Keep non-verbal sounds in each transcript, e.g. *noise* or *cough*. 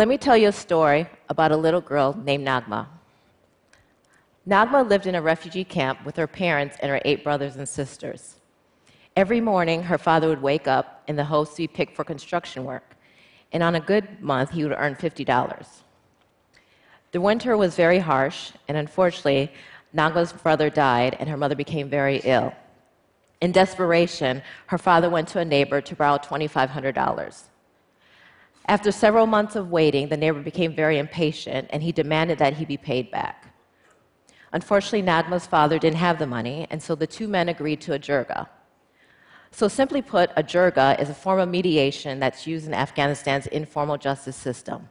Let me tell you a story about a little girl named Nagma. Nagma lived in a refugee camp with her parents and her eight brothers and sisters. Every morning, her father would wake up in the to be picked for construction work, and on a good month, he would earn $50. The winter was very harsh, and unfortunately, Nagma's brother died, and her mother became very ill. In desperation, her father went to a neighbor to borrow $2,500. After several months of waiting, the neighbor became very impatient and he demanded that he be paid back. Unfortunately, Nagma's father didn't have the money, and so the two men agreed to a jirga. So, simply put, a jirga is a form of mediation that's used in Afghanistan's informal justice system.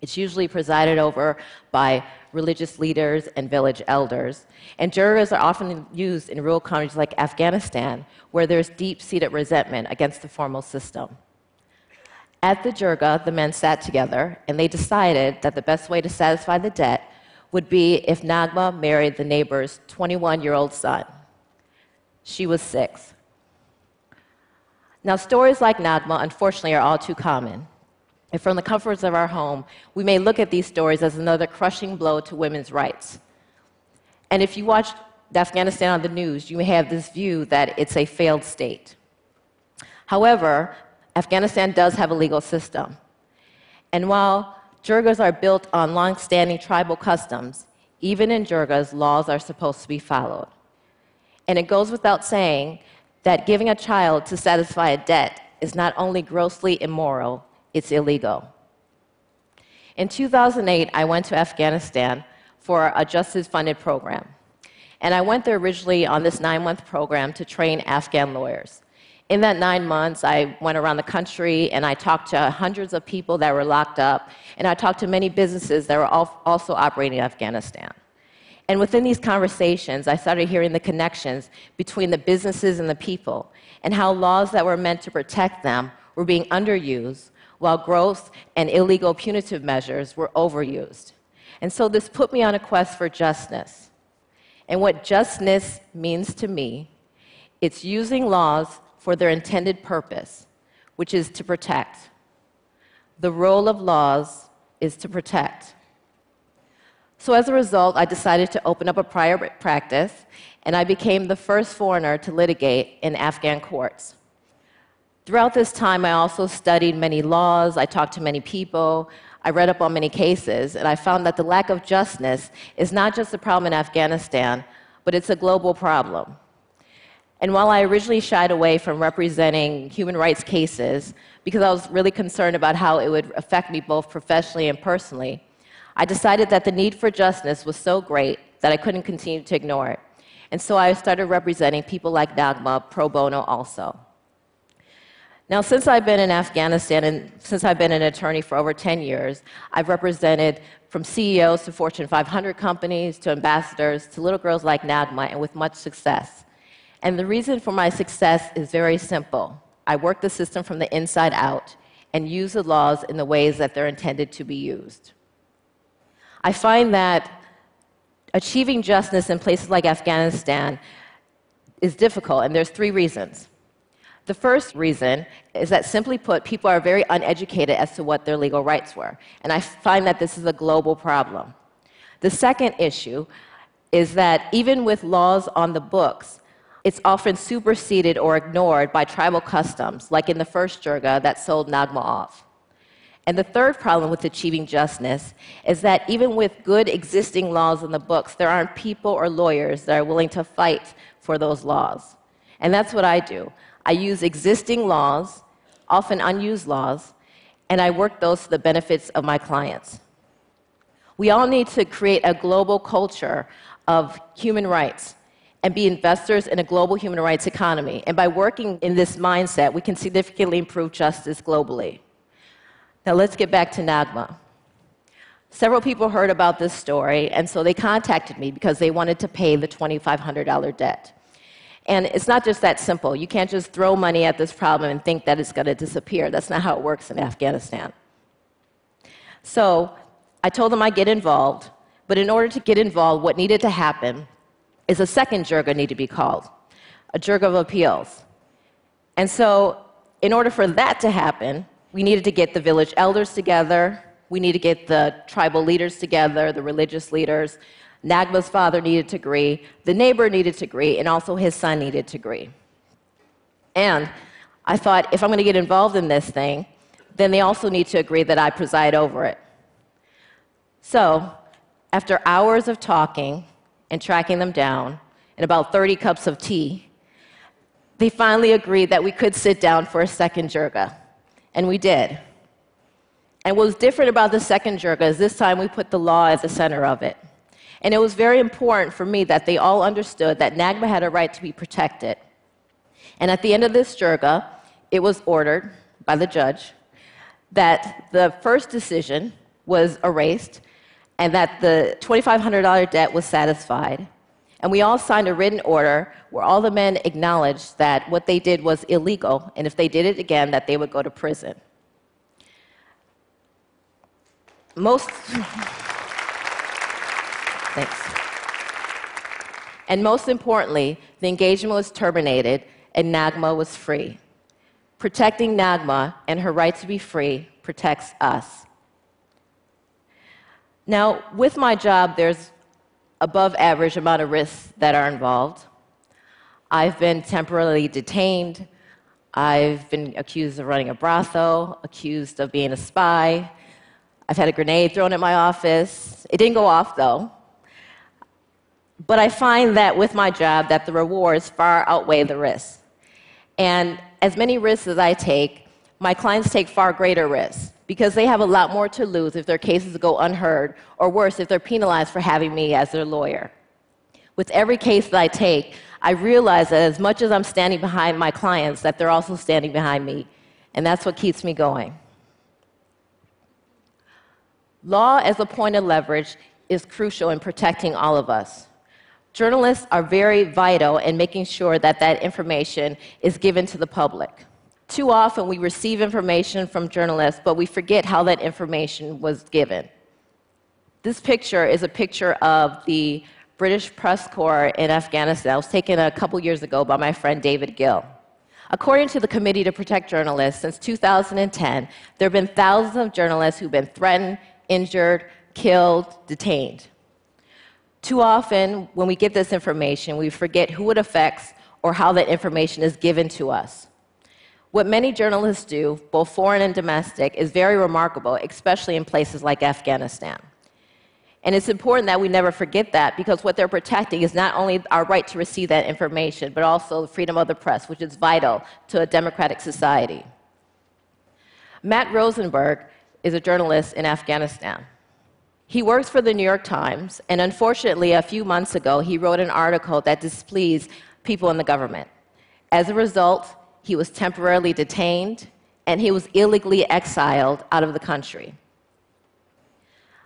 It's usually presided over by religious leaders and village elders. And jirgas are often used in rural countries like Afghanistan, where there's deep seated resentment against the formal system. At the jirga, the men sat together and they decided that the best way to satisfy the debt would be if Nagma married the neighbor's 21 year old son. She was six. Now, stories like Nagma, unfortunately, are all too common. And from the comforts of our home, we may look at these stories as another crushing blow to women's rights. And if you watch Afghanistan on the news, you may have this view that it's a failed state. However, Afghanistan does have a legal system. And while jirgas are built on long standing tribal customs, even in jirgas, laws are supposed to be followed. And it goes without saying that giving a child to satisfy a debt is not only grossly immoral, it's illegal. In 2008, I went to Afghanistan for a justice funded program. And I went there originally on this nine month program to train Afghan lawyers. In that nine months, I went around the country and I talked to hundreds of people that were locked up, and I talked to many businesses that were also operating in Afghanistan. And within these conversations, I started hearing the connections between the businesses and the people, and how laws that were meant to protect them were being underused, while gross and illegal punitive measures were overused. And so this put me on a quest for justness. And what justness means to me, it's using laws for their intended purpose, which is to protect. The role of laws is to protect. So, as a result, I decided to open up a private practice, and I became the first foreigner to litigate in Afghan courts. Throughout this time, I also studied many laws, I talked to many people, I read up on many cases, and I found that the lack of justness is not just a problem in Afghanistan, but it's a global problem. And while I originally shied away from representing human rights cases because I was really concerned about how it would affect me both professionally and personally, I decided that the need for justice was so great that I couldn't continue to ignore it. And so I started representing people like Nagma pro bono also. Now, since I've been in Afghanistan and since I've been an attorney for over 10 years, I've represented from CEOs to Fortune 500 companies to ambassadors to little girls like Nagma and with much success. And the reason for my success is very simple. I work the system from the inside out and use the laws in the ways that they're intended to be used. I find that achieving justice in places like Afghanistan is difficult, and there's three reasons. The first reason is that, simply put, people are very uneducated as to what their legal rights were, and I find that this is a global problem. The second issue is that even with laws on the books, it's often superseded or ignored by tribal customs, like in the first jirga that sold Nagma off. And the third problem with achieving justness is that even with good existing laws in the books, there aren't people or lawyers that are willing to fight for those laws. And that's what I do. I use existing laws, often unused laws, and I work those to the benefits of my clients. We all need to create a global culture of human rights and be investors in a global human rights economy. And by working in this mindset, we can significantly improve justice globally. Now, let's get back to Nagma. Several people heard about this story, and so they contacted me because they wanted to pay the $2,500 debt. And it's not just that simple. You can't just throw money at this problem and think that it's going to disappear. That's not how it works in Afghanistan. So I told them I'd get involved, but in order to get involved, what needed to happen is a second jirga need to be called, a jirga of appeals. And so, in order for that to happen, we needed to get the village elders together, We need to get the tribal leaders together, the religious leaders. Nagma's father needed to agree, the neighbor needed to agree, and also his son needed to agree. And I thought, if I'm going to get involved in this thing, then they also need to agree that I preside over it. So, after hours of talking and tracking them down, and about 30 cups of tea, they finally agreed that we could sit down for a second jirga. And we did. And what was different about the second jirga is this time we put the law at the center of it. And it was very important for me that they all understood that Nagma had a right to be protected. And at the end of this jirga, it was ordered by the judge that the first decision was erased and that the $2,500 debt was satisfied. And we all signed a written order where all the men acknowledged that what they did was illegal, and if they did it again, that they would go to prison. Most. *laughs* Thanks. And most importantly, the engagement was terminated and Nagma was free. Protecting Nagma and her right to be free protects us. Now, with my job, there's above average amount of risks that are involved. I've been temporarily detained. I've been accused of running a brothel, accused of being a spy. I've had a grenade thrown at my office. It didn't go off though. But I find that with my job that the rewards far outweigh the risks. And as many risks as I take, my clients take far greater risks because they have a lot more to lose if their cases go unheard, or worse, if they're penalized for having me as their lawyer. With every case that I take, I realize that as much as I'm standing behind my clients, that they're also standing behind me. And that's what keeps me going. Law as a point of leverage is crucial in protecting all of us. Journalists are very vital in making sure that that information is given to the public. Too often we receive information from journalists, but we forget how that information was given. This picture is a picture of the British press corps in Afghanistan. It was taken a couple years ago by my friend David Gill. According to the Committee to Protect Journalists, since 2010, there have been thousands of journalists who've been threatened, injured, killed, detained. Too often, when we get this information, we forget who it affects or how that information is given to us. What many journalists do, both foreign and domestic, is very remarkable, especially in places like Afghanistan. And it's important that we never forget that because what they're protecting is not only our right to receive that information, but also the freedom of the press, which is vital to a democratic society. Matt Rosenberg is a journalist in Afghanistan. He works for the New York Times, and unfortunately, a few months ago, he wrote an article that displeased people in the government. As a result, he was temporarily detained, and he was illegally exiled out of the country.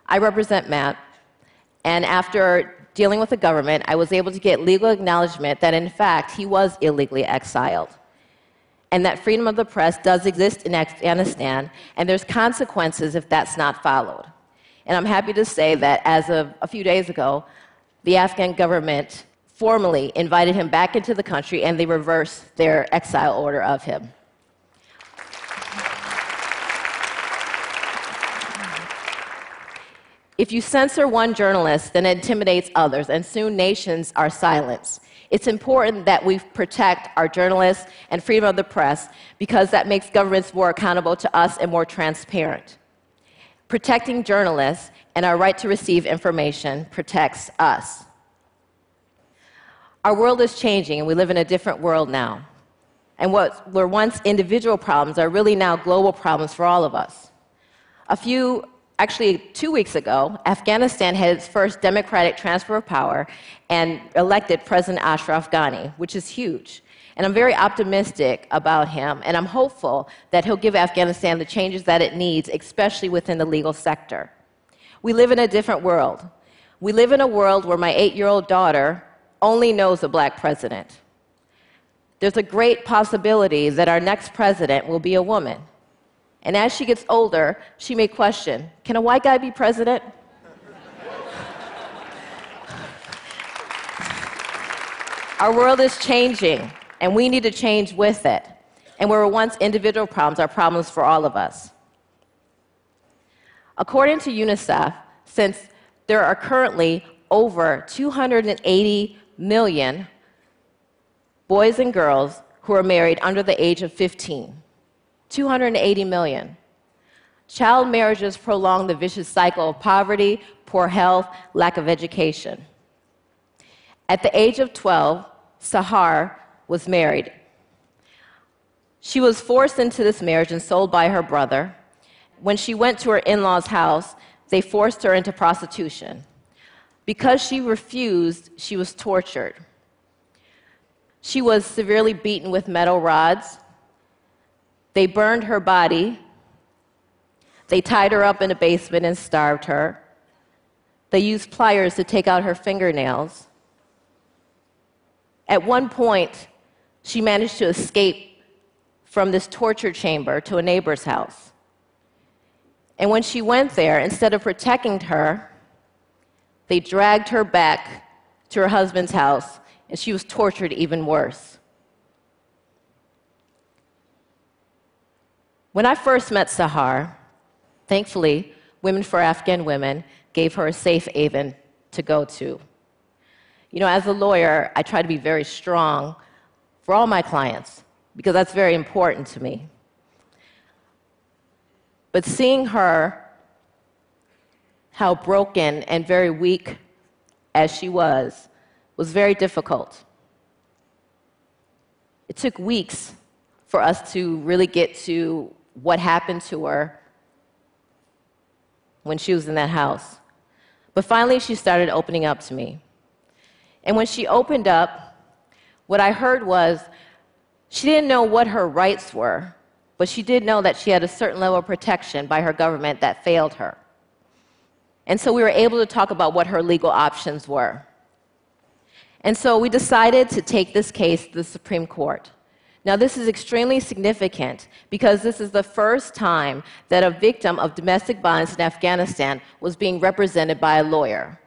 I represent Matt, and after dealing with the government, I was able to get legal acknowledgement that, in fact, he was illegally exiled. And that freedom of the press does exist in Afghanistan, and there's consequences if that's not followed. And I'm happy to say that as of a few days ago, the Afghan government formally invited him back into the country and they reversed their exile order of him. If you censor one journalist, then it intimidates others, and soon nations are silenced. It's important that we protect our journalists and freedom of the press because that makes governments more accountable to us and more transparent. Protecting journalists and our right to receive information protects us. Our world is changing, and we live in a different world now. And what were once individual problems are really now global problems for all of us. A few, actually, two weeks ago, Afghanistan had its first democratic transfer of power and elected President Ashraf Ghani, which is huge. And I'm very optimistic about him, and I'm hopeful that he'll give Afghanistan the changes that it needs, especially within the legal sector. We live in a different world. We live in a world where my eight year old daughter only knows a black president. There's a great possibility that our next president will be a woman. And as she gets older, she may question can a white guy be president? our world is changing, and we need to change with it. And where once individual problems are problems for all of us. According to UNICEF, since there are currently over 280 million boys and girls who are married under the age of 15, 280 million. Child marriages prolong the vicious cycle of poverty, poor health, lack of education. At the age of 12, Sahar was married. She was forced into this marriage and sold by her brother. When she went to her in law's house, they forced her into prostitution. Because she refused, she was tortured. She was severely beaten with metal rods. They burned her body. They tied her up in a basement and starved her. They used pliers to take out her fingernails. At one point, she managed to escape from this torture chamber to a neighbor's house. And when she went there, instead of protecting her, they dragged her back to her husband's house, and she was tortured even worse. When I first met Sahar, thankfully, Women for Afghan Women gave her a safe haven to go to. You know, as a lawyer, I try to be very strong for all my clients because that's very important to me. But seeing her, how broken and very weak as she was, was very difficult. It took weeks for us to really get to what happened to her when she was in that house. But finally, she started opening up to me. And when she opened up, what I heard was she didn't know what her rights were, but she did know that she had a certain level of protection by her government that failed her. And so we were able to talk about what her legal options were. And so we decided to take this case to the Supreme Court. Now, this is extremely significant because this is the first time that a victim of domestic violence in Afghanistan was being represented by a lawyer.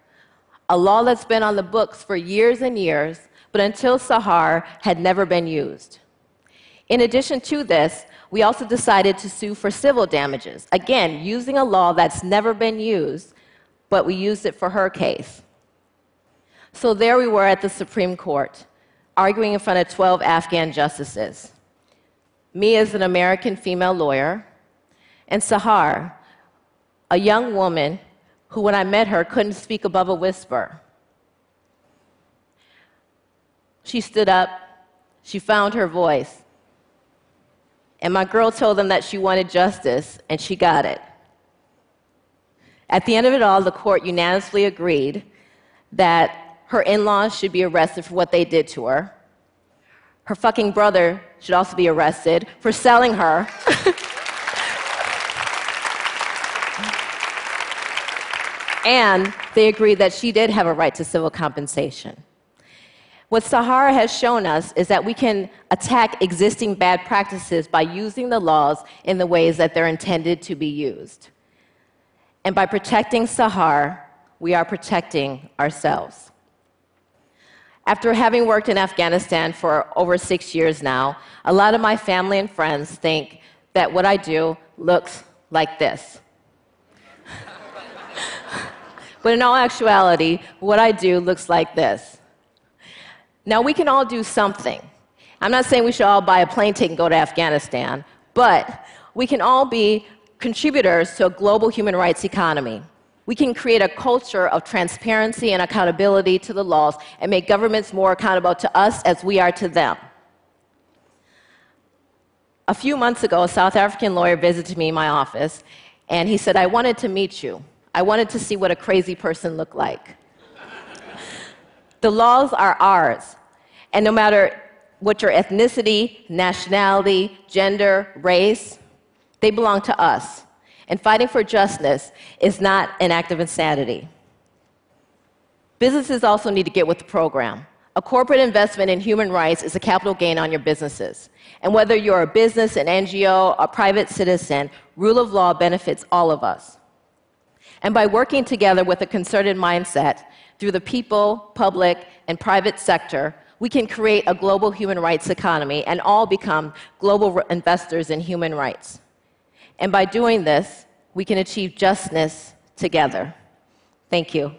A law that's been on the books for years and years, but until Sahar had never been used. In addition to this, we also decided to sue for civil damages. Again, using a law that's never been used, but we used it for her case. So there we were at the Supreme Court arguing in front of 12 Afghan justices. Me as an American female lawyer, and Sahar, a young woman who, when I met her, couldn't speak above a whisper. She stood up, she found her voice. And my girl told them that she wanted justice, and she got it. At the end of it all, the court unanimously agreed that her in laws should be arrested for what they did to her. Her fucking brother should also be arrested for selling her. *laughs* and they agreed that she did have a right to civil compensation. What Sahara has shown us is that we can attack existing bad practices by using the laws in the ways that they're intended to be used. And by protecting Sahar, we are protecting ourselves. After having worked in Afghanistan for over six years now, a lot of my family and friends think that what I do looks like this. *laughs* but in all actuality, what I do looks like this. Now, we can all do something. I'm not saying we should all buy a plane ticket and go to Afghanistan, but we can all be contributors to a global human rights economy. We can create a culture of transparency and accountability to the laws and make governments more accountable to us as we are to them. A few months ago, a South African lawyer visited me in my office, and he said, I wanted to meet you. I wanted to see what a crazy person looked like. the laws are ours, and no matter what your ethnicity, nationality, gender, race, they belong to us. And fighting for justice is not an act of insanity. Businesses also need to get with the program. A corporate investment in human rights is a capital gain on your businesses. And whether you're a business, an NGO, a private citizen, rule of law benefits all of us. And by working together with a concerted mindset through the people, public, and private sector, we can create a global human rights economy and all become global investors in human rights. And by doing this, We can achieve justness together. Thank you.